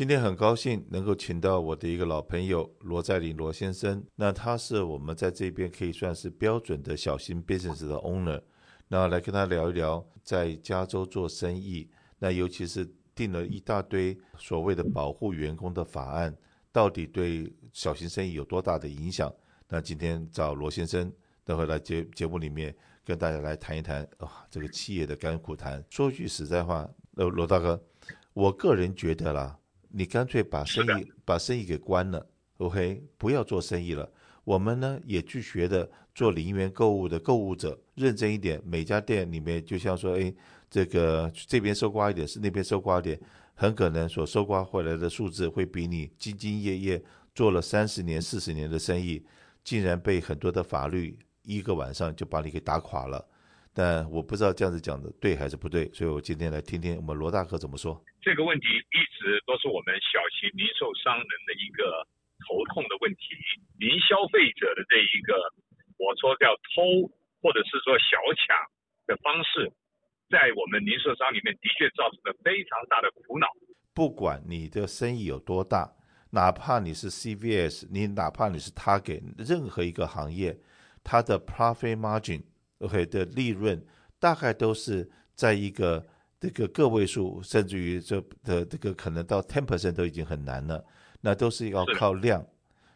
今天很高兴能够请到我的一个老朋友罗在林罗先生。那他是我们在这边可以算是标准的小型 business 的 owner。那来跟他聊一聊在加州做生意，那尤其是定了一大堆所谓的保护员工的法案，到底对小型生意有多大的影响？那今天找罗先生，待会来节节目里面跟大家来谈一谈啊、这个企业的甘苦谈。说句实在话，呃罗大哥，我个人觉得啦，你干脆把生意把生意给关了，OK，不要做生意了。我们呢也去学的做零元购物的购物者，认真一点。每家店里面就像说，哎，这个这边搜刮一点，是那边搜刮一点，很可能所搜刮回来的数字会比你兢兢业业做了三十年、四十年的生意，竟然被很多的法律一个晚上就把你给打垮了。但我不知道这样子讲的对还是不对，所以我今天来听听我们罗大哥怎么说。这个问题一直都是我们小型零售商人的一个。头痛的问题，零消费者的这一个，我说叫偷或者是说小抢的方式，在我们零售商里面的确造成了非常大的苦恼。不管你的生意有多大，哪怕你是 CVS，你哪怕你是 Target，任何一个行业，它的 profit margin，OK、的利润大概都是在一个这个个位数，甚至于这的这个可能到 ten percent 都已经很难了。那都是要靠量。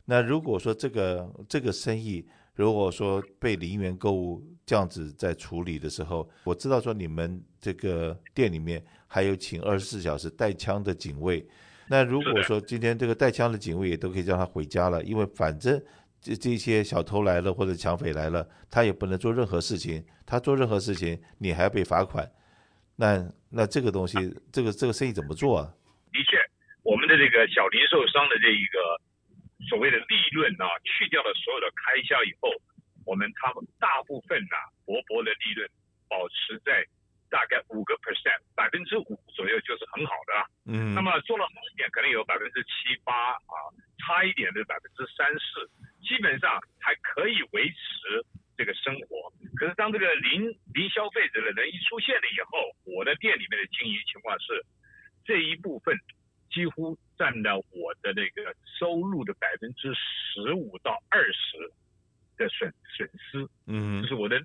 那如果说这个这个生意，如果说被零元购物这样子在处理的时候，我知道说你们这个店里面还有请二十四小时带枪的警卫。那如果说今天这个带枪的警卫也都可以叫他回家了，因为反正这这些小偷来了或者抢匪来了，他也不能做任何事情，他做任何事情你还要被罚款。那那这个东西，这个这个生意怎么做啊？的确。我们的这个小零售商的这一个所谓的利润啊，去掉了所有的开销以后，我们他们大部分呐、啊，薄薄的利润保持在大概五个 percent，百分之五左右就是很好的啊。嗯。那么做了好一点，可能有百分之七八啊，差一点的百分之三四，基本上还可以维持这个生活。可是当这个零零消费者的人一出现了以后，我的店里面的经营情况是这一部分。几乎占了我的那个收入的百分之十五到二十的损损失，嗯，就是我的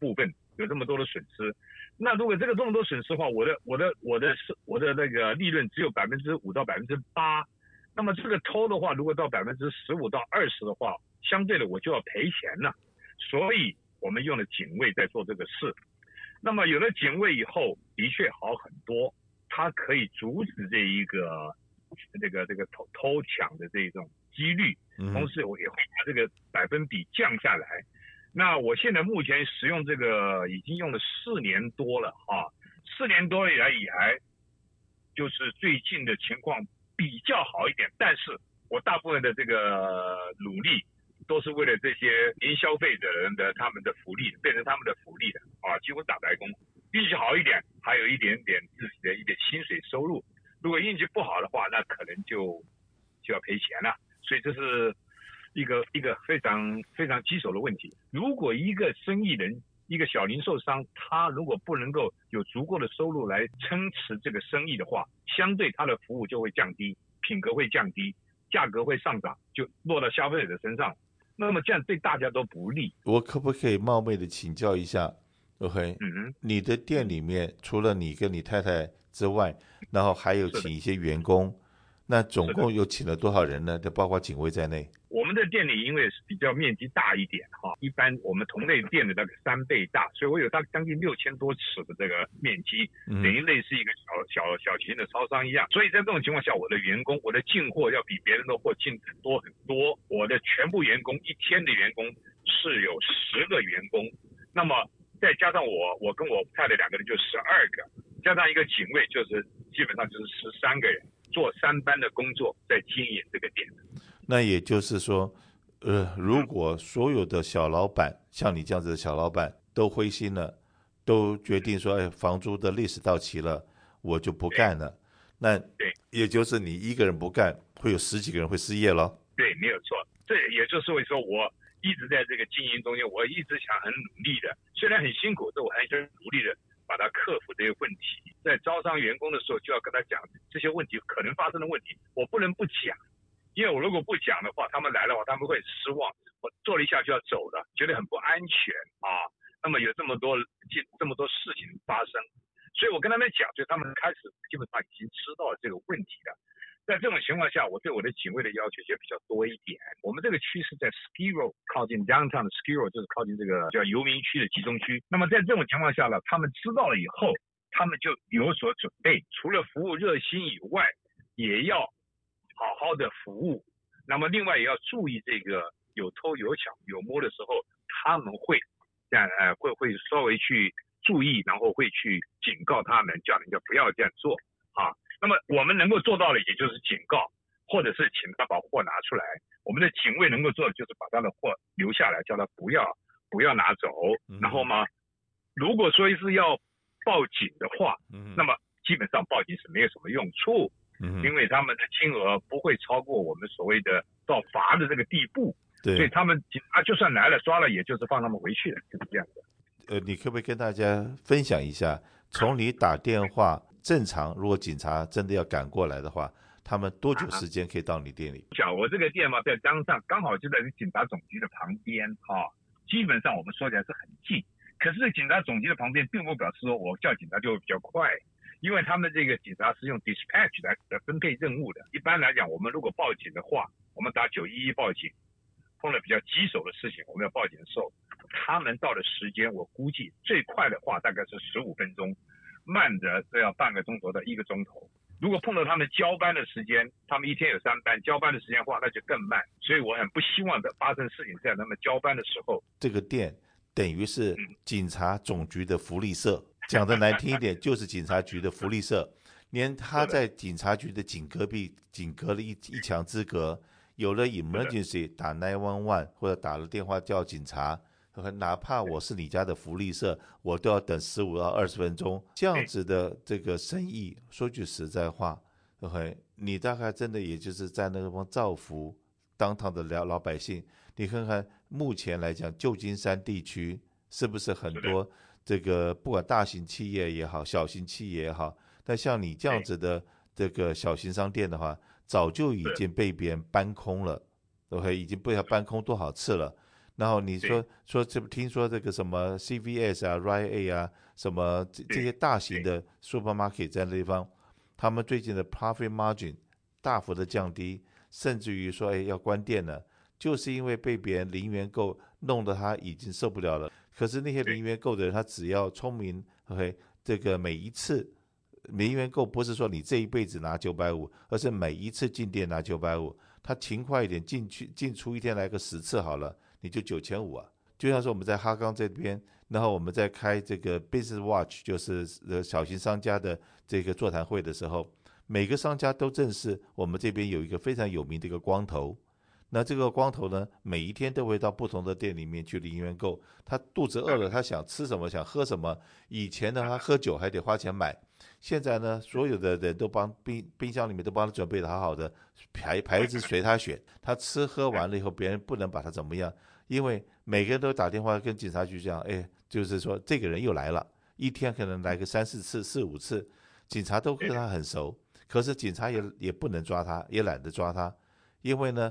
部分有这么多的损失。那如果这个这么多损失的话，我的我的我的是我的那个利润只有百分之五到百分之八，那么这个偷的话，如果到百分之十五到二十的话，相对的我就要赔钱了。所以我们用了警卫在做这个事。那么有了警卫以后，的确好很多。它可以阻止这一个这个这个偷偷抢的这种几率，同时我也会把这个百分比降下来。那我现在目前使用这个已经用了四年多了啊，四年多以来以来，就是最近的情况比较好一点。但是我大部分的这个努力都是为了这些零消费者人的他们的福利，变成他们的福利的啊，几乎打白工。运气好一点，还有一点点自己的一点薪水收入；如果运气不好的话，那可能就就要赔钱了。所以这是一个一个非常非常棘手的问题。如果一个生意人，一个小零售商，他如果不能够有足够的收入来撑持这个生意的话，相对他的服务就会降低，品格会降低，价格会上涨，就落到消费者的身上。那么这样对大家都不利。我可不可以冒昧的请教一下？OK，嗯哼，你的店里面除了你跟你太太之外，然后还有请一些员工，那总共有请了多少人呢？就包括警卫在内。我们的店里因为是比较面积大一点哈，一般我们同类店的那个三倍大，所以我有大概将近六千多尺的这个面积，等于类似一个小小小型的超商一样。所以在这种情况下，我的员工，我的进货要比别人的货进很多很多。我的全部员工一天的员工是有十个员工，那么。再加上我，我跟我太太两个人就十二个，加上一个警卫，就是基本上就是十三个人做三班的工作，在经营这个店。那也就是说，呃，如果所有的小老板、嗯、像你这样子的小老板都灰心了，都决定说，哎，房租的历史到期了，我就不干了。那对，也就是你一个人不干，会有十几个人会失业了。对，没有错。这也就是为说我。一直在这个经营中间，我一直想很努力的，虽然很辛苦，但我还是努力的把他克服这些问题。在招商员工的时候就要跟他讲这些问题可能发生的问题，我不能不讲，因为我如果不讲的话，他们来的话他们会失望，我做了一下就要走了，觉得很不安全啊。那么有这么多这么多事情发生，所以我跟他们讲，就他们开始基本上已经知道了这个问题了。在这种情况下，我对我的警卫的要求也比较多一点。我们这个区是在 Ski Row 靠近 Downtown 的 Skiro，就是靠近这个叫游民区的集中区。那么在这种情况下呢，他们知道了以后，他们就有所准备，除了服务热心以外，也要好好的服务。那么另外也要注意这个有偷有抢有摸的时候，他们会这样呃会会稍微去注意，然后会去警告他们，叫人家不要这样做啊。那么我们能够做到的，也就是警告，或者是请他把货拿出来。我们的警卫能够做的，就是把他的货留下来，叫他不要不要拿走。然后嘛，如果说是要报警的话，那么基本上报警是没有什么用处，因为他们的金额不会超过我们所谓的到罚的这个地步。对，所以他们警察就算来了抓了，也就是放他们回去了，就是这样的。呃，你可不可以跟大家分享一下，从你打电话？正常，如果警察真的要赶过来的话，他们多久时间可以到你店里？小、啊、我这个店嘛，在江上，刚好就在警察总局的旁边啊。基本上我们说起来是很近，可是警察总局的旁边，并不表示说我叫警察就会比较快，因为他们这个警察是用 dispatch 来来分配任务的。一般来讲，我们如果报警的话，我们打九一一报警，碰到比较棘手的事情，我们要报警的时候，他们到的时间，我估计最快的话大概是十五分钟。慢则都要半个钟头到一个钟头。如果碰到他们交班的时间，他们一天有三班，交班的时间的话，那就更慢。所以我很不希望的发生事情在他们交班的时候。这个店等于是警察总局的福利社，讲的难听一点，就是警察局的福利社。连他在警察局的警隔壁，仅隔了一一墙之隔，有了 emergency 打 nine one one 或者打了电话叫警察。哪怕我是你家的福利社，我都要等十五到二十分钟。这样子的这个生意，说句实在话，OK，你大概真的也就是在那个地方造福当趟的老老百姓。你看看目前来讲，旧金山地区是不是很多这个不管大型企业也好，小型企业也好，但像你这样子的这个小型商店的话，早就已经被别人搬空了，OK，已经被他搬空多少次了。然后你说说这不听说这个什么 CVS 啊、Rite Aid 啊，什么这这些大型的 supermarket 在那地方，他们最近的 profit margin 大幅的降低，甚至于说哎要关店了，就是因为被别人零元购弄得他已经受不了了。可是那些零元购的人，他只要聪明，OK，这个每一次零元购不是说你这一辈子拿九百五，而是每一次进店拿九百五，他勤快一点进去进出一天来个十次好了。你就九千五啊，就像是我们在哈冈这边，然后我们在开这个 Business Watch，就是呃小型商家的这个座谈会的时候，每个商家都正是我们这边有一个非常有名的一个光头。那这个光头呢，每一天都会到不同的店里面去零元购。他肚子饿了，他想吃什么，想喝什么。以前呢，他喝酒还得花钱买，现在呢，所有的人都帮冰冰箱里面都帮他准备的好好的，牌牌子随他选。他吃喝完了以后，别人不能把他怎么样。因为每个人都打电话跟警察局讲，哎，就是说这个人又来了，一天可能来个三四次、四五次，警察都跟他很熟，可是警察也也不能抓他，也懒得抓他，因为呢，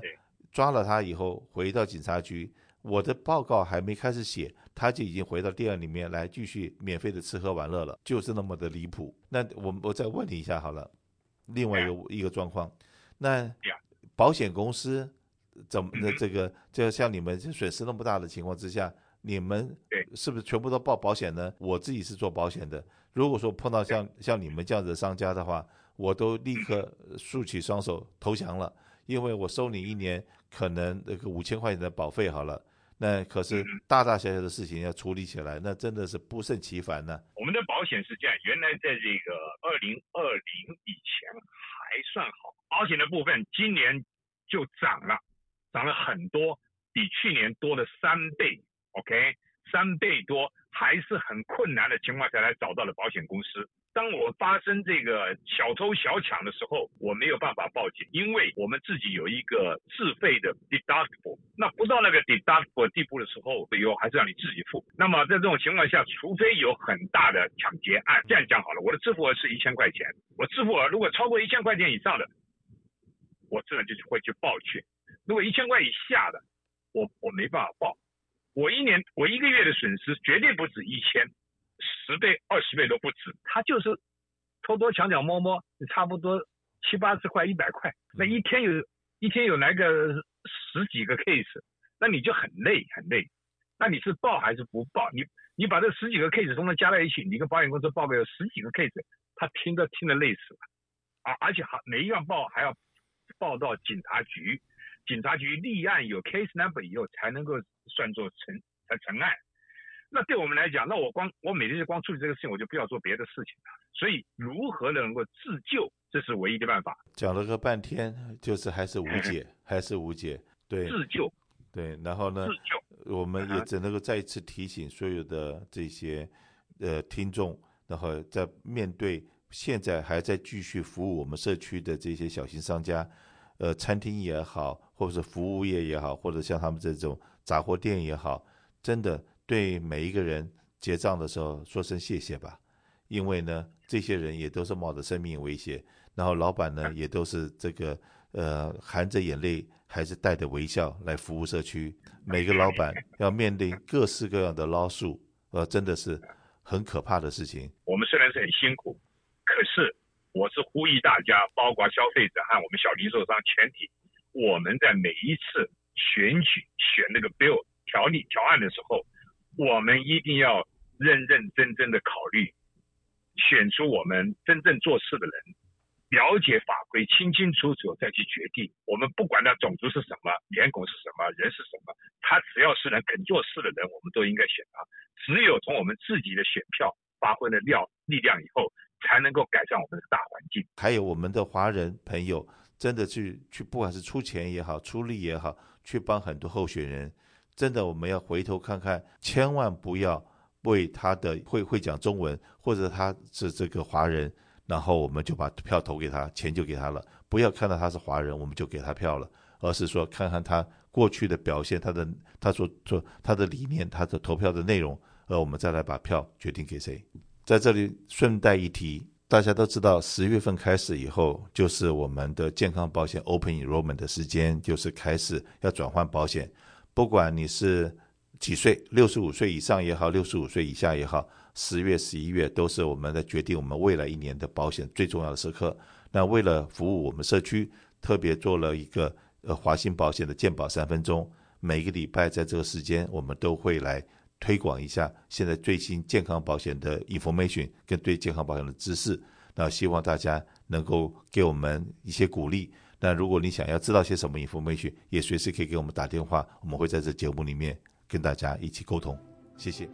抓了他以后回到警察局，我的报告还没开始写，他就已经回到店里面来继续免费的吃喝玩乐了，就是那么的离谱。那我我再问你一下好了，另外一个一个状况，那保险公司。怎么的这个，就像你们损失那么大的情况之下，你们是不是全部都报保险呢？我自己是做保险的，如果说碰到像像你们这样子的商家的话，我都立刻竖起双手投降了，因为我收你一年可能那个五千块钱的保费好了，那可是大大小小的事情要处理起来，那真的是不胜其烦呢。我们的保险是这样，原来在这个二零二零以前还算好，保险的部分今年就涨了。涨了很多，比去年多了三倍，OK，三倍多，还是很困难的情况下来找到了保险公司。当我发生这个小偷小抢的时候，我没有办法报警，因为我们自己有一个自费的 deductible。那不到那个 deductible 地步的时候，以后还是让你自己付。那么在这种情况下，除非有很大的抢劫案，这样讲好了，我的支付额是一千块钱，我支付额如果超过一千块钱以上的，我自然就会去报去。如果一千块以下的，我我没办法报。我一年我一个月的损失绝对不止一千。十倍、二十倍都不止，他就是偷偷抢抢摸摸，差不多七八十块、一百块，那一天有一天有来个十几个 case，那你就很累很累。那你是报还是不报？你你把这十几个 case 都能加在一起，你跟保险公司报个有十几个 case，他听都听得累死了啊！而且还每一样报还要报到警察局，警察局立案有 case number 以后才能够算作成才成案。那对我们来讲，那我光我每天就光处理这个事情，我就不要做别的事情了。所以，如何能够自救，这是唯一的办法。讲了个半天，就是还是无解，嗯、还是无解。对，自救。对，然后呢，自救。我们也只能够再一次提醒所有的这些呃听众，然后在面对现在还在继续服务我们社区的这些小型商家，呃，餐厅也好，或者是服务业也好，或者像他们这种杂货店也好，真的。对每一个人结账的时候说声谢谢吧，因为呢，这些人也都是冒着生命危险，然后老板呢也都是这个呃含着眼泪还是带着微笑来服务社区。每个老板要面对各式各样的捞数，呃，真的是很可怕的事情。我们虽然是很辛苦，可是我是呼吁大家，包括消费者和我们小零售商全体，我们在每一次选举选那个 bill 条例条案的时候。我们一定要认认真真的考虑，选出我们真正做事的人，了解法规，清清楚楚再去决定。我们不管他种族是什么，脸孔是什么，人是什么，他只要是能肯做事的人，我们都应该选他。只有从我们自己的选票发挥了料力量以后，才能够改善我们的大环境。还有我们的华人朋友，真的去去，不管是出钱也好，出力也好，去帮很多候选人。真的，我们要回头看看，千万不要为他的会会讲中文，或者他是这个华人，然后我们就把票投给他，钱就给他了。不要看到他是华人，我们就给他票了，而是说看看他过去的表现，他的他所做他的理念，他的投票的内容，而我们再来把票决定给谁。在这里顺带一提，大家都知道，十月份开始以后，就是我们的健康保险 Open Enrollment 的时间，就是开始要转换保险。不管你是几岁，六十五岁以上也好，六十五岁以下也好，十月、十一月都是我们在决定我们未来一年的保险最重要的时刻。那为了服务我们社区，特别做了一个呃华兴保险的健保三分钟，每个礼拜在这个时间，我们都会来推广一下现在最新健康保险的 information 跟对健康保险的知识。那希望大家能够给我们一些鼓励。那如果你想要知道些什么 information，也随时可以给我们打电话，我们会在这节目里面跟大家一起沟通。谢谢。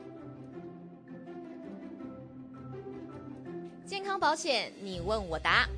健康保险，你问我答。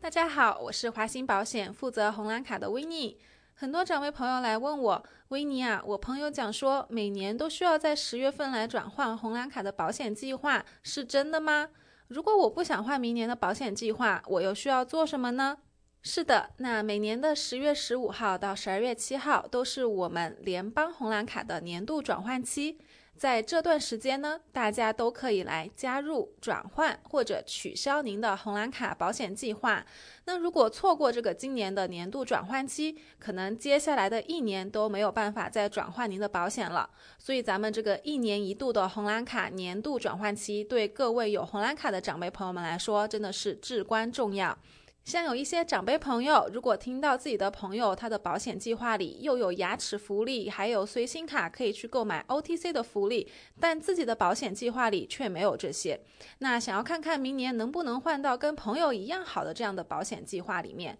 大家好，我是华兴保险负责红蓝卡的威尼。很多长辈朋友来问我，维尼啊，我朋友讲说每年都需要在十月份来转换红蓝卡的保险计划，是真的吗？如果我不想换明年的保险计划，我又需要做什么呢？是的，那每年的十月十五号到十二月七号都是我们联邦红蓝卡的年度转换期。在这段时间呢，大家都可以来加入、转换或者取消您的红蓝卡保险计划。那如果错过这个今年的年度转换期，可能接下来的一年都没有办法再转换您的保险了。所以咱们这个一年一度的红蓝卡年度转换期，对各位有红蓝卡的长辈朋友们来说，真的是至关重要。像有一些长辈朋友，如果听到自己的朋友他的保险计划里又有牙齿福利，还有随心卡可以去购买 OTC 的福利，但自己的保险计划里却没有这些，那想要看看明年能不能换到跟朋友一样好的这样的保险计划里面，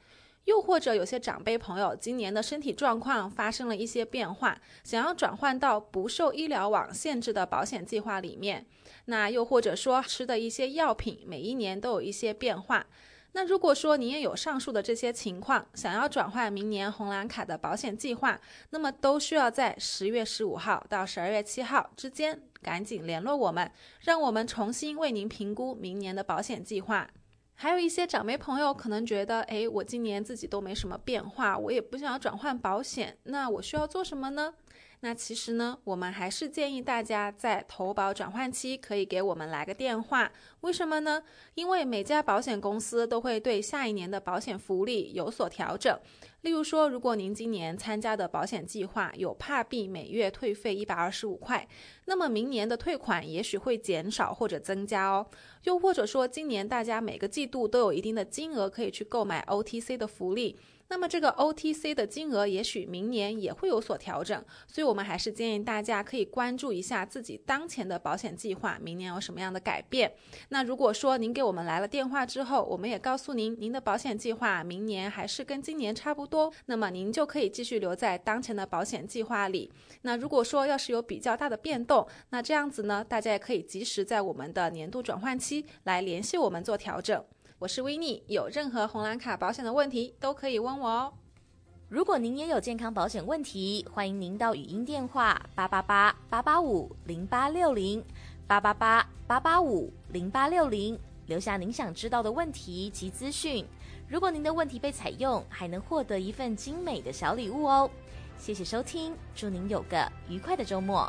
又或者有些长辈朋友今年的身体状况发生了一些变化，想要转换到不受医疗网限制的保险计划里面，那又或者说吃的一些药品每一年都有一些变化。那如果说你也有上述的这些情况，想要转换明年红蓝卡的保险计划，那么都需要在十月十五号到十二月七号之间赶紧联络我们，让我们重新为您评估明年的保险计划。还有一些长辈朋友可能觉得，诶，我今年自己都没什么变化，我也不想要转换保险，那我需要做什么呢？那其实呢，我们还是建议大家在投保转换期可以给我们来个电话。为什么呢？因为每家保险公司都会对下一年的保险福利有所调整。例如说，如果您今年参加的保险计划有帕币每月退费一百二十五块，那么明年的退款也许会减少或者增加哦。又或者说，今年大家每个季度都有一定的金额可以去购买 OTC 的福利。那么这个 OTC 的金额也许明年也会有所调整，所以我们还是建议大家可以关注一下自己当前的保险计划，明年有什么样的改变。那如果说您给我们来了电话之后，我们也告诉您，您的保险计划明年还是跟今年差不多，那么您就可以继续留在当前的保险计划里。那如果说要是有比较大的变动，那这样子呢，大家也可以及时在我们的年度转换期来联系我们做调整。我是维尼，有任何红蓝卡保险的问题都可以问我哦。如果您也有健康保险问题，欢迎您到语音电话八八八八八五零八六零八八八八八五零八六零留下您想知道的问题及资讯。如果您的问题被采用，还能获得一份精美的小礼物哦。谢谢收听，祝您有个愉快的周末。